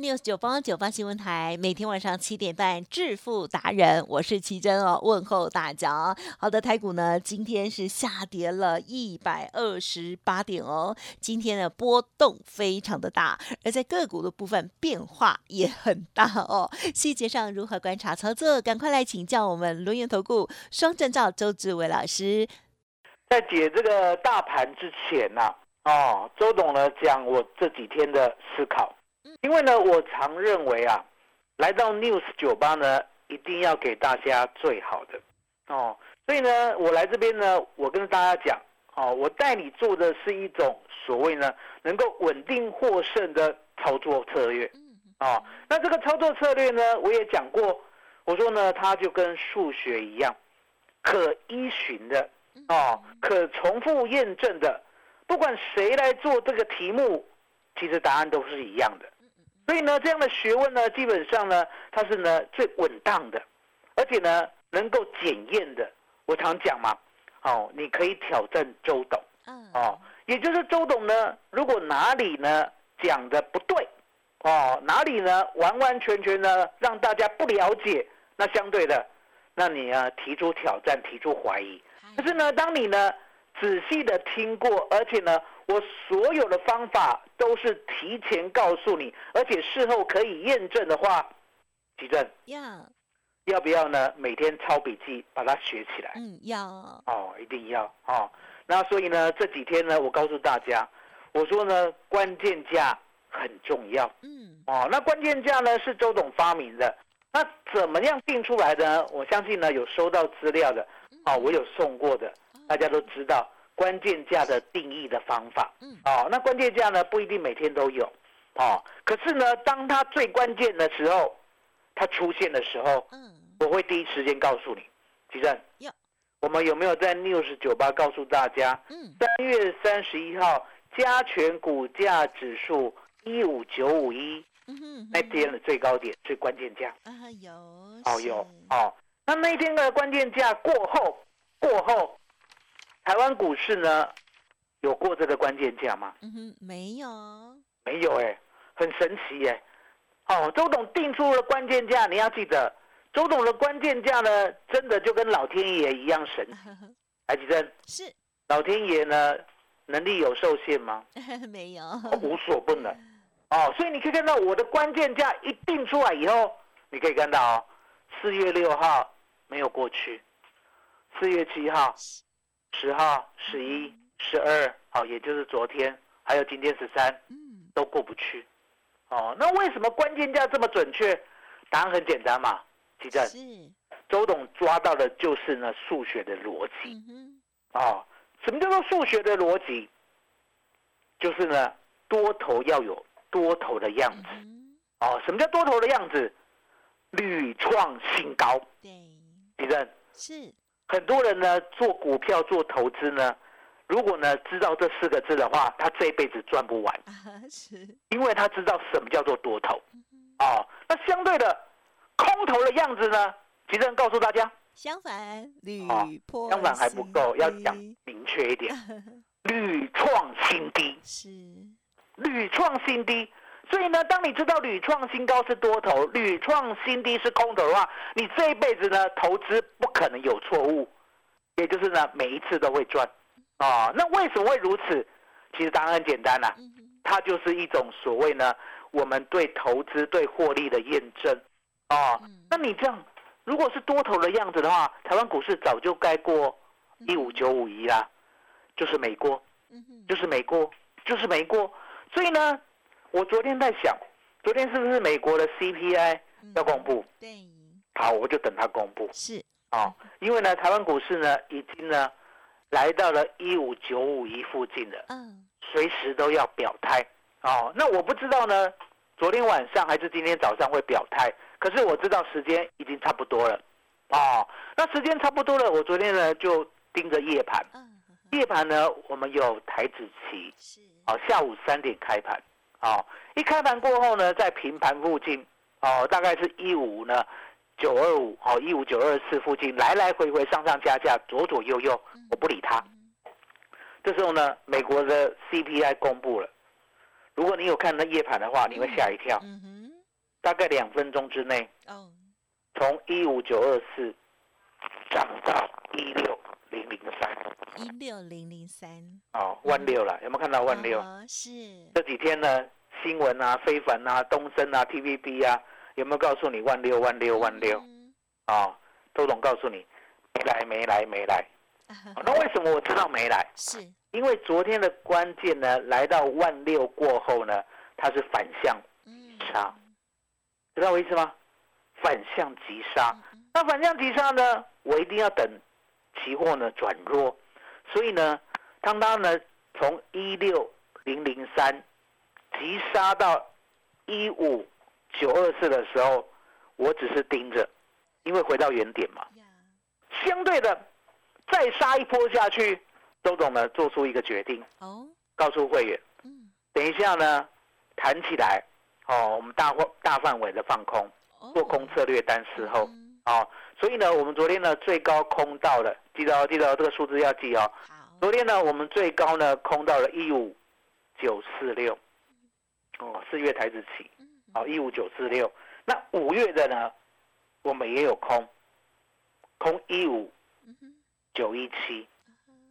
News 九八九八新闻台每天晚上七点半，致富达人，我是奇珍哦，问候大家。好的，台股呢今天是下跌了一百二十八点哦，今天的波动非常的大，而在个股的部分变化也很大哦。细节上如何观察操作，赶快来请教我们轮源投顾双证照周志伟老师。在解这个大盘之前呐、哦，周董呢讲我这几天的思考，因为呢，我常认为啊，来到 News 酒吧呢，一定要给大家最好的哦，所以呢，我来这边呢，我跟大家讲哦，我带你做的是一种所谓呢能够稳定获胜的操作策略哦。那这个操作策略呢，我也讲过，我说呢，它就跟数学一样，可依循的。哦，可重复验证的，不管谁来做这个题目，其实答案都是一样的。所以呢，这样的学问呢，基本上呢，它是呢最稳当的，而且呢能够检验的。我常讲嘛，哦，你可以挑战周董，嗯哦，也就是周董呢，如果哪里呢讲的不对，哦，哪里呢完完全全呢让大家不了解，那相对的，那你啊提出挑战，提出怀疑。可是呢，当你呢仔细的听过，而且呢，我所有的方法都是提前告诉你，而且事后可以验证的话，吉正要，要不要呢？每天抄笔记，把它学起来。嗯，要，哦，一定要哦。那所以呢，这几天呢，我告诉大家，我说呢，关键价很重要嗯，哦。那关键价呢是周董发明的，那怎么样定出来的呢？我相信呢有收到资料的，哦，我有送过的，大家都知道关键价的定义的方法。嗯。哦，那关键价呢不一定每天都有，哦，可是呢，当它最关键的时候，它出现的时候，嗯，我会第一时间告诉你，吉正有，我们有没有在 News 酒吧告诉大家，嗯，三月三十一号加权股价指数一五九五一那天的最高点、最关键价？啊有，哦，有哦。那那一天的关键价过后，过后，台湾股市呢有过这个关键价吗？嗯哼，没有，没有哎、很神奇哎、哦，周董定出了关键价，你要记得，周董的关键价呢，真的就跟老天爷一样神奇。来，吉珍，是老天爷呢能力有受限吗？没有，无所不能。哦，所以你可以看到我的关键价一定出来以后，你可以看到哦，四月六号没有过去，四月七号、十号、十一、十二，哦，也就是昨天，还有今天十三，嗯，都过不去。哦，那为什么关键价这么准确？答案很简单嘛，吉正，是，周董抓到的就是呢数学的逻辑。嗯，哦，什么叫做数学的逻辑？就是呢，多头要有多头的样子。嗯哦，什么叫多头的样子？屡创新高。地震，是，很多人呢做股票做投资呢，如果呢知道这四个字的话，他这一辈子赚不完，因为他知道什么叫做多头。哦，那相对的空头的样子呢？其实告诉大家，相反，屡哦破相反还不够，要讲明确一点，屡创新低。低是，屡创新低。所以呢，当你知道屡创新高是多头，屡创新低是空头的话，你这一辈子呢投资不可能有错误，也就是呢每一次都会赚。啊、那为什么会如此？其实答案很简单啦、它就是一种所谓呢我们对投资对获利的验证。啊、嗯。那你这样如果是多头的样子的话，台湾股市早就该过一五九五一啦，就是没过。嗯哼，就是没过，就是没过。所以呢，我昨天在想，昨天是不是美国的 CPI 嗯要公布？对，好，我就等它公布。是，啊、因为呢，台湾股市呢已经呢来到了一五九五一附近了，嗯，随时都要表态。哦。那我不知道呢，昨天晚上还是今天早上会表态，可是我知道时间已经差不多了。哦。那时间差不多了，我昨天呢就盯着夜盘，嗯，夜盘呢我们有台子期，是，哦，下午三点开盘，哦，一开盘过后呢，在平盘附近，哦，大概是一五呢九二五，哦，一五九二四附近来来回回上上下下左左右右，我不理它。这时候呢，美国的 CPI 公布了，如果你有看那夜盘的话，你会吓一跳，嗯哼，大概两分钟之内，哦，从一五九二四涨到一六一六零零三，哦，万六了，有没有看到万六？哦是，这几天呢，新闻啊、非凡啊、东升啊、TVB 啊，有没有告诉你万六、万六、万六？嗯哦，周总告诉你，没来、没来、没来。啊那为什么我知道没来？是，因为昨天的关键呢，来到万六过后呢，它是反向嗯，杀，知道我意思吗？反向急杀。嗯那反向急杀呢，我一定要等期货呢转弱，所以呢，当它呢从一六零零三急杀到一五九二四的时候，我只是盯着，因为回到原点嘛。相对的，再杀一波下去，周董呢做出一个决定，哦，告诉会员，嗯，等一下呢弹起来，哦，我们大范大范围的放空，哦做空策略单事后。嗯哦，所以呢，我们昨天呢最高空到了，记得哦，记得哦，这个数字要记哦。好，昨天呢，我们最高呢空到了一五九四六，哦，四月台子期，嗯。哦，一五九四六。那五月的呢，我们也有空，空一五九一七，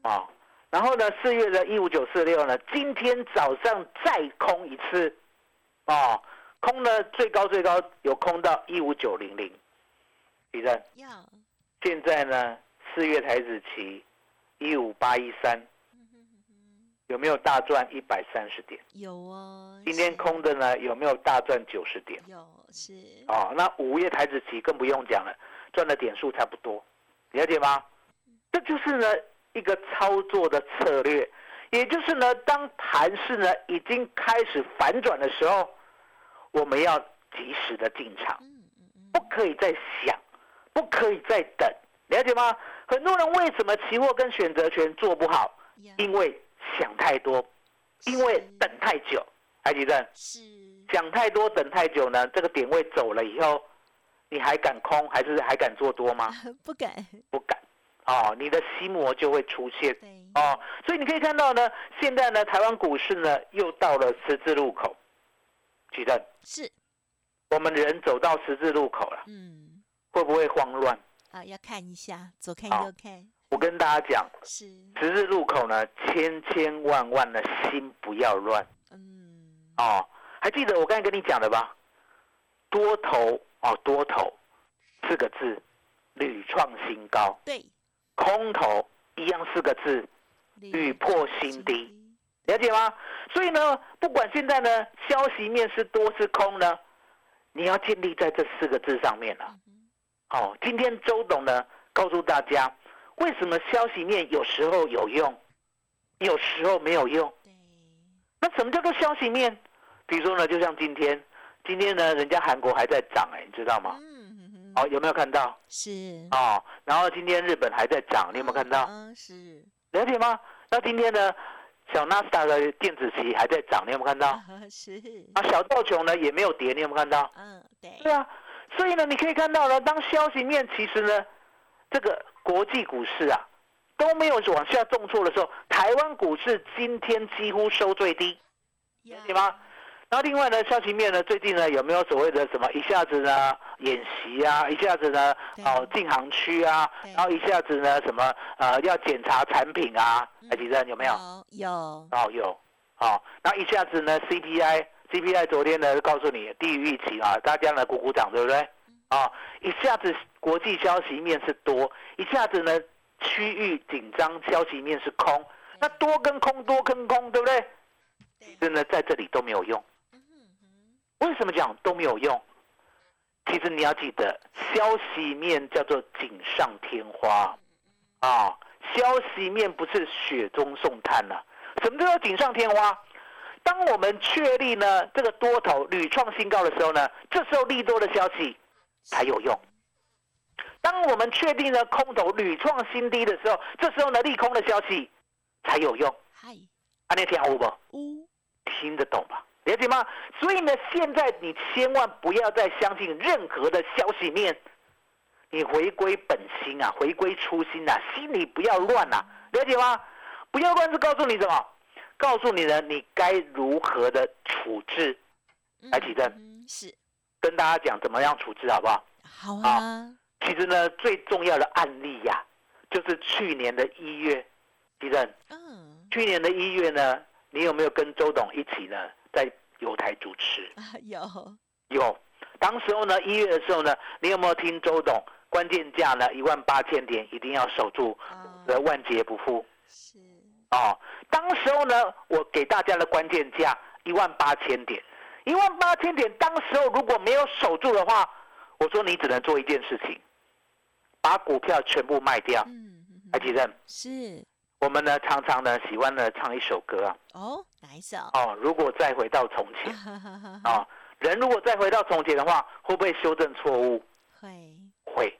啊，然后呢，四月的一五九四六呢，今天早上再空一次，啊，空呢最高最高有空到一五九零零，李正。要，现在呢，四月台子期一五八一三，有没有大赚一百三十点？有哦，今天空的呢，有没有大赚九十点？有是，哦，那五月台子期更不用讲了，赚的点数差不多，了解吗？这就是呢一个操作的策略，也就是呢，当盘势呢已经开始反转的时候，我们要及时的进场。不可以再想，不可以再等，了解吗？很多人为什么期货跟选择权做不好？因为想太多，因为等太久。海吉正是，想太多，等太久呢？这个点位走了以后，你还敢空，还是还敢做多吗？不敢，不敢。哦，你的心魔就会出现。哦，所以你可以看到呢，现在呢，台湾股市呢又到了十字路口。举正，是，我们人走到十字路口了，嗯，会不会慌乱？啊，要看一下，左看右看，我跟大家讲，是，十字路口呢，千千万万的心不要乱嗯，哦。还记得我刚才跟你讲的吧？多头哦，多头四个字，屡创新高；对，空头一样四个字，屡破新低，了解吗？所以呢，不管现在呢消息面是多是空呢，你要建立在这四个字上面了、哦，今天周董呢告诉大家，为什么消息面有时候有用，有时候没有用。那什么叫做消息面？比如说呢，就像今天，今天呢，人家韩国还在涨，哎，你知道吗？嗯哼哼，哦，有没有看到？是，哦，然后今天日本还在涨，你有没有看到？嗯，是，了解吗？那今天呢，小纳斯达的电子期还在涨，你有没有看到？啊 是，啊，小道琼呢也没有跌，你有没有看到？嗯，对，对啊，所以呢，你可以看到呢，当消息面其实呢，这个国际股市啊都没有往下重挫的时候，台湾股市今天几乎收最低，了解吗？然后另外呢，消息面呢，最近呢有没有所谓的什么一下子呢演习啊，一下子呢哦禁航区啊，然后一下子呢什么呃要检查产品啊，嗯。哎，吉正有没有？有，有，哦，有，好、然后一下子呢，CPI CPI 昨天呢告诉你低于预期啊，大家呢鼓鼓掌，对不对？啊、一下子国际消息面是多，一下子呢区域紧张消息面是空，那多跟空多跟空，对不对？对真的在这里都没有用。为什么讲都没有用？其实你要记得，消息面叫做锦上添花啊，消息面不是雪中送炭了。什么叫做锦上添花？当我们确立呢这个多头屡创新高的时候呢，这时候利多的消息才有用。当我们确定呢空头屡创新低的时候，这时候呢利空的消息才有用。嗨，安利听好不？呜，听得懂吧？了解吗？所以呢，现在你千万不要再相信任何的消息面，你回归本心啊，回归初心啊，心里不要乱啊，了解吗？不要乱是告诉你什么？告诉你呢，你该如何的处置？来，启正嗯是跟大家讲怎么样处置，好不好？好啊，其实呢，最重要的案例呀、就是去年的一月，启正，嗯去年的一月呢，你有没有跟周董一起呢，在有台主持？啊有有，当时候呢，一月的时候呢，你有没有听周董关键价呢？一万八千点一定要守住，啊呃，万劫不复是哦。当时候呢，我给大家的关键价一万八千点，一万八千点，当时候如果没有守住的话，我说你只能做一件事情，把股票全部卖掉。嗯嗯还记得是我们呢常常呢喜欢呢唱一首歌啊，哦哪一首？哦，如果再回到从前啊、人如果再回到从前的话，会不会修正错误？会会，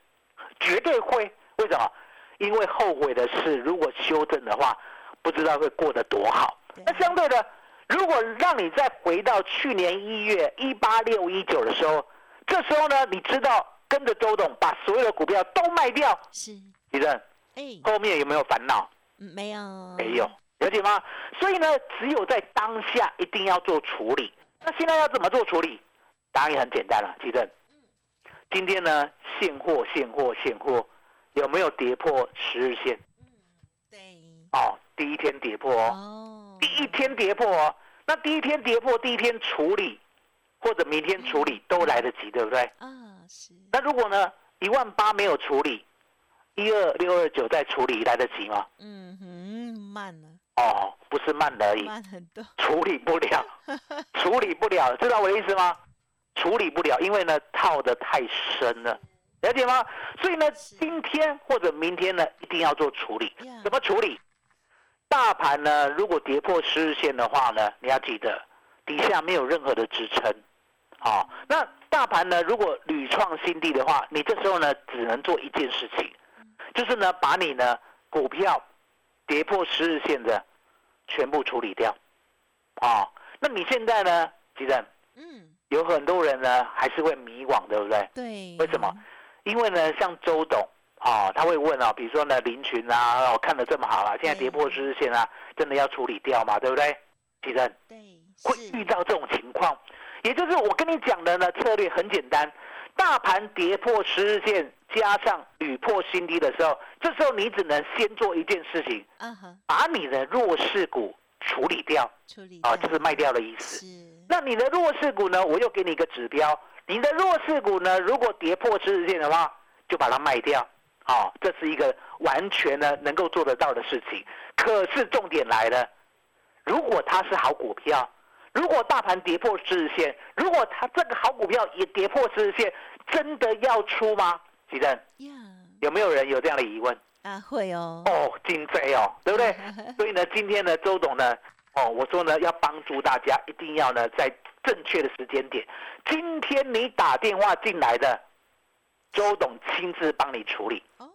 绝对会。为什么？因为后悔的事，如果修正的话，不知道会过得多好。那相对的，如果让你再回到去年一月一八六一九的时候，这时候呢，你知道跟着周董把所有的股票都卖掉，是李正哎后面有没有烦恼？嗯没有没有，了解吗？所以呢，只有在当下一定要做处理。那现在要怎么做处理？答案也很简单了，奇正。今天呢，现货、现货、现货，有没有跌破十日线？对哦，第一天跌破哦，哦第一天跌破哦。那第一天跌破，第一天处理，或者明天处理都来得及，对不对？啊是那如果呢，一万八没有处理，一二六二九再处理来得及吗？嗯哼慢了哦，不是慢而已，慢很多处理不了，处理不了，知道我的意思吗？处理不了，因为呢套的太深了，了解吗？所以呢，今天或者明天呢，一定要做处理。怎么处理？大盘呢，如果跌破十日线的话呢，你要记得底下没有任何的支撑。好、那大盘呢，如果屡创新低的话，你这时候呢，只能做一件事情，就是呢，把你呢股票跌破十日线的全部处理掉。啊、那你现在呢，吉正嗯有很多人呢还是会迷惘，对不对？对为什么？因为呢，像周董啊、他会问啊，比如说呢，林群啊，我、看的这么好了，现在跌破十日线啊，真的要处理掉嘛？对不对？其正对会遇到这种情况，也就是我跟你讲的呢，策略很简单，大盘跌破十日线，加上屡破新低的时候，这时候你只能先做一件事情，啊哈把你的弱势股处理掉处理啊，掉就是卖掉的意思。是那你的弱势股呢？我又给你一个指标，你的弱势股呢，如果跌破十日线的话，就把它卖掉。好、这是一个完全呢能够做得到的事情。可是重点来了，如果它是好股票，如果大盘跌破十日线，如果它这个好股票也跌破十日线，真的要出吗？吉正，呀有没有人有这样的疑问？啊会哦哦，金贼哦，对不对？所以呢，今天呢，周董呢，哦，我说呢，要帮助大家，一定要呢，在正确的时间点。今天你打电话进来的，周董亲自帮你处理。哦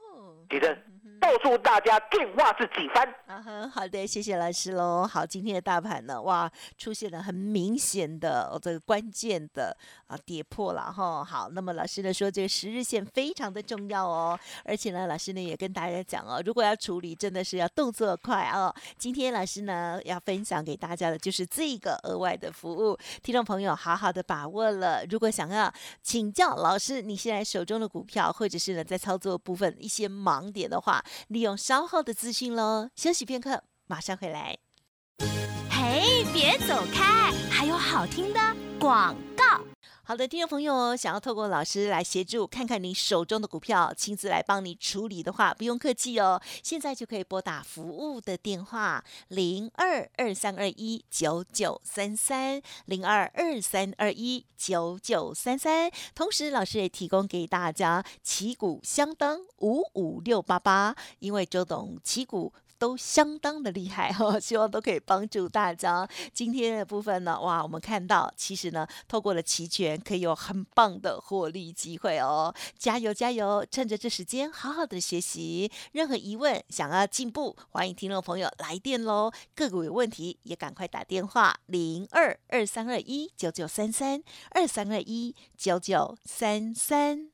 吉正告诉大家电话是几番。啊哼，好的，谢谢老师喽。好，今天的大盘呢，哇，出现了很明显的、哦、这个关键的啊跌破了哈。好，那么老师呢说这个十日线非常的重要哦，而且呢，老师呢也跟大家讲哦，如果要处理，真的是要动作快哦。今天老师呢要分享给大家的就是这个额外的服务，听众朋友好好的把握了。如果想要请教老师，你现在手中的股票，或者是呢在操作部分一些盲点的话，利用稍后的资讯喽。休息片刻，马上回来。嘿，别走开，还有好听的广告。好的，听众朋友，想要透过老师来协助看看你手中的股票，亲自来帮你处理的话，不用客气哦，现在就可以拨打服务的电话零二二三二一九九三三零二二三二一九九三三。同时，老师也提供给大家旗鼓相当五五六八八，因为周董旗鼓。都相当的厉害哈，希望都可以帮助大家。今天的部分呢，哇，我们看到其实呢，透过了期权，可以有很棒的获利机会哦。加油加油，趁着这时间好好的学习。任何疑问想要进步，欢迎听众朋友来电喽。个股有问题也赶快打电话零二二三二一九九三三二三二一九九三三。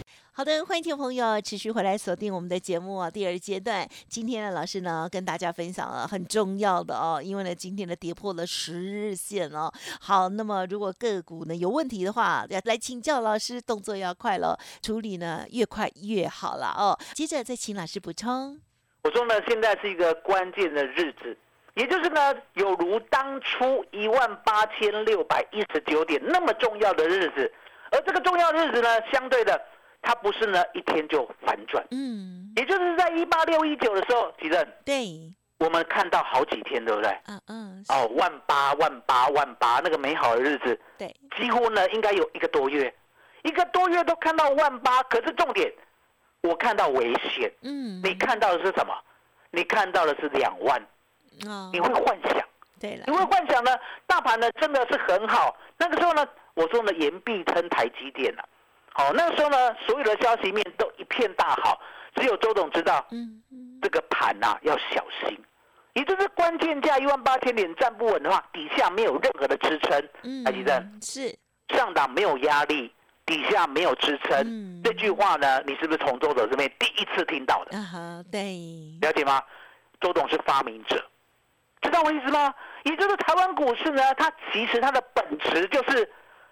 好的，欢迎听众朋友持续回来锁定我们的节目啊。第二阶段，今天呢，老师呢跟大家分享了很重要的哦，因为呢，今天呢跌破了十日线哦。好，那么如果个股呢有问题的话，要来请教老师，动作要快了，处理呢越快越好了哦。接着再请老师补充。我说呢，现在是一个关键的日子，也就是呢，有如当初一万八千六百一十九点那么重要的日子，而这个重要日子呢，相对的。它不是呢一天就反转，嗯，也就是在一八六一九的时候，吉正，对，我们看到好几天，对不对？嗯嗯，哦，万八万八万八，那个美好的日子，对，几乎呢应该有一个多月，一个多月都看到万八，可是重点，我看到危险，嗯，你看到的是什么？你看到的是两万，哦，你会幻想，对了，你会幻想呢，大盘呢真的是很好，那个时候呢，我说呢，言必称台积电了。好，那个时候呢，所有的消息面都一片大好，只有周董知道，嗯嗯，这个盘呐要小心，也就是关键价一万八千点站不稳的话，底下没有任何的支撑，嗯，台积电是上档没有压力，底下没有支撑，这句话呢，你是不是从周董这边第一次听到的？啊哈，对，了解吗？周董是发明者，知道我意思吗？也就是台湾股市呢，它其实它的本质就是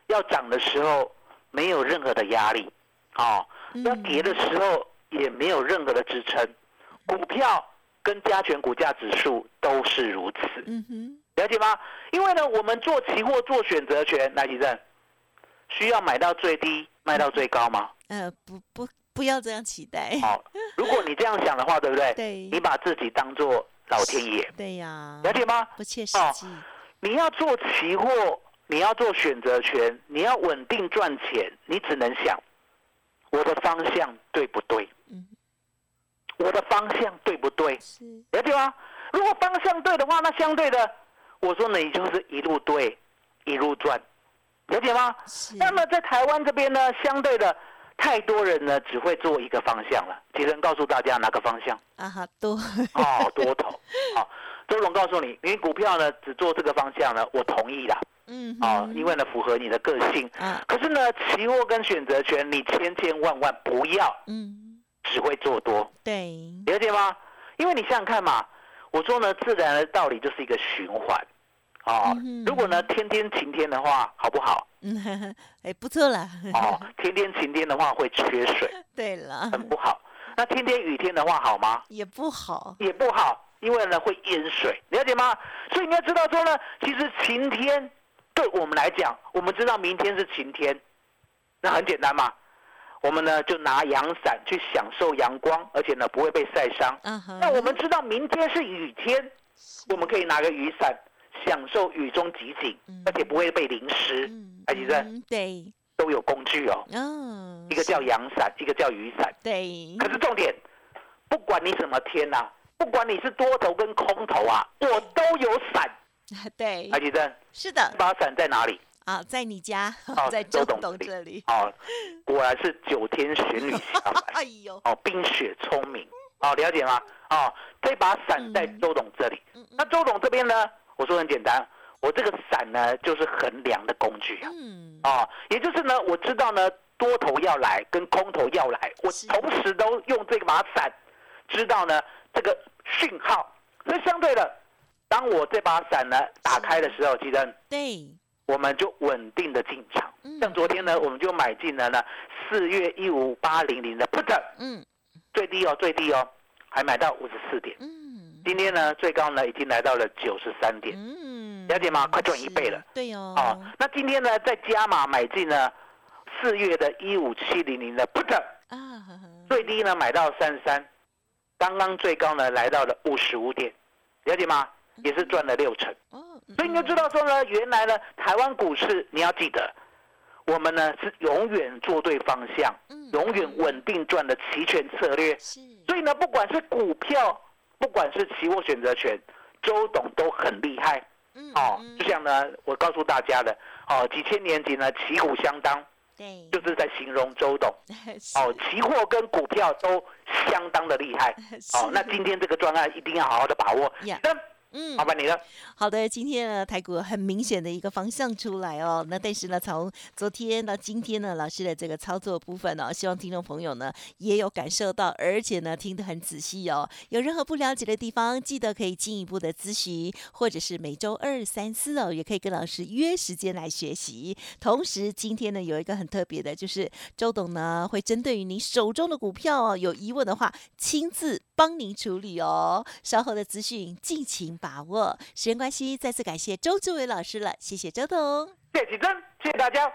要涨的时候。没有任何的压力，哦，要跌的时候也没有任何的支撑，股票跟加权股价指数都是如此，嗯哼，了解吗？因为呢，我们做期货做选择权，来，吉正，需要买到最低，卖到最高吗？呃，不不，不要这样期待。好，如果你这样想的话，对不对？对，你把自己当做老天爷，对呀，了解吗？不切实际。你要做期货。你要做选择权，你要稳定赚钱，你只能想我的方向对不对？嗯，我的方向对不对？是，了解吗？如果方向对的话，那相对的，我说你就是一路对，一路赚，了解吗？是。那么在台湾这边呢，相对的，太多人呢只会做一个方向了。其实告诉大家哪个方向？啊哈，多哦，多头。好，周总告诉你，你股票呢只做这个方向呢，我同意的。嗯，哦，因为呢符合你的个性，啊，可是呢期货跟选择权你千千万万不要，嗯，只会做多，对，了解吗？因为你想想看嘛，我说呢自然的道理就是一个循环，哦，如果呢天天晴天的话，好不好？嗯，哎，不错了，哦，天天晴天的话会缺水，对了，很不好。那天天雨天的话好吗？也不好，也不好，因为呢会淹水，了解吗？所以你要知道说呢，其实晴天。对我们来讲，我们知道明天是晴天，那很简单嘛。我们呢就拿阳伞去享受阳光，而且呢不会被晒伤。那我们知道明天是雨天，我们可以拿个雨伞享受雨中集景，而且不会被淋湿。哎，医生，对，都有工具哦。一个叫阳伞，一个叫雨伞。对。可是重点，不管你什么天呐，不管你是多头跟空头啊，我都有伞。对，阿吉珍是的，把伞在哪里？啊，在你家，在周董这里。哦，果然是九天玄女下凡。哎呦，哦，冰雪聪明，哦，了解吗？哦，这把伞在周董这里。那周董这边呢？我说很简单，我这个伞呢就是衡量的工具啊。嗯，啊，也就是呢，我知道呢多头要来跟空头要来，我同时都用这把伞，知道呢这个讯号。所以相对的，当我这把伞呢打开的时候，记得对，我们就稳定的进场。嗯。像昨天呢，我们就买进了呢四月一五八零零的 put，嗯。最低哦，最低哦，还买到五十四点。嗯。今天呢，最高呢已经来到了九十三点。嗯，了解吗？快赚一倍了。对哦，哦，那今天呢，再加码买进呢四月的一五七零零的 put，啊，最低呢买到三十三，刚刚最高呢来到了五十五点，了解吗？也是赚了六成。所以你就知道说呢，原来呢台湾股市你要记得，我们呢是永远做对方向，嗯永远稳定赚的期权策略。所以呢，不管是股票，不管是期货选择权，周董都很厉害。嗯哦嗯，就像呢，我告诉大家的，哦，几千年前呢，旗鼓相当，对，就是在形容周董。哦，期货跟股票都相当的厉害。哦，那今天这个专案一定要好好的把握。嗯麻烦你了。好的，今天呢，台股很明显的一个方向出来哦。那但是呢，从昨天到今天呢，老师的这个操作部分呢、希望听众朋友呢也有感受到，而且呢听得很仔细哦。有任何不了解的地方，记得可以进一步的咨询，或者是每周二、三、四哦，也可以跟老师约时间来学习。同时，今天呢有一个很特别的，就是周董呢会针对于你手中的股票哦有疑问的话，亲自帮您处理哦。稍后的资讯尽情把握。时间关系，再次感谢周志伟老师了，谢谢周董。谢谢启真，谢谢大家，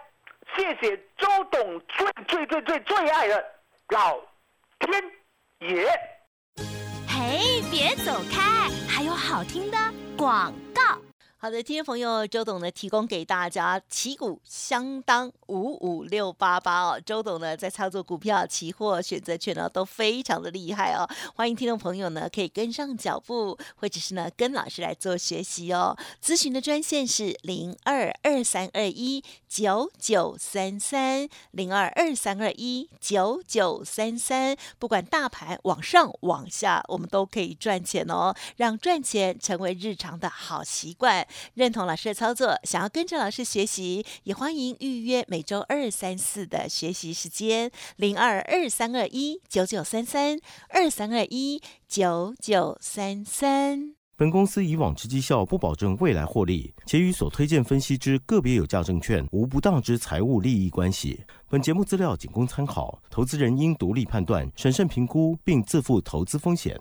谢谢周董最最最最最爱的老天爷。嘿，别走开，还有好听的广告。好的，听众朋友，周董呢提供给大家旗鼓相当五五六八八哦。周董呢在操作股票、期货、选择权呢都非常的厉害哦。欢迎听众朋友呢可以跟上脚步，或者是呢跟老师来做学习哦。咨询的专线是零二二三二一九九三三零二二三二一九九三三。不管大盘往上往下，我们都可以赚钱哦。让赚钱成为日常的好习惯。认同老师的操作，想要跟着老师学习，也欢迎预约每周二、三、四的学习时间，零二二三二一九九三三二三二一九九三三。本公司以往之绩效不保证未来获利，且与所推荐分析之个别有价证券无不当之财务利益关系。本节目资料仅供参考，投资人应独立判断、审慎评估，并自负投资风险。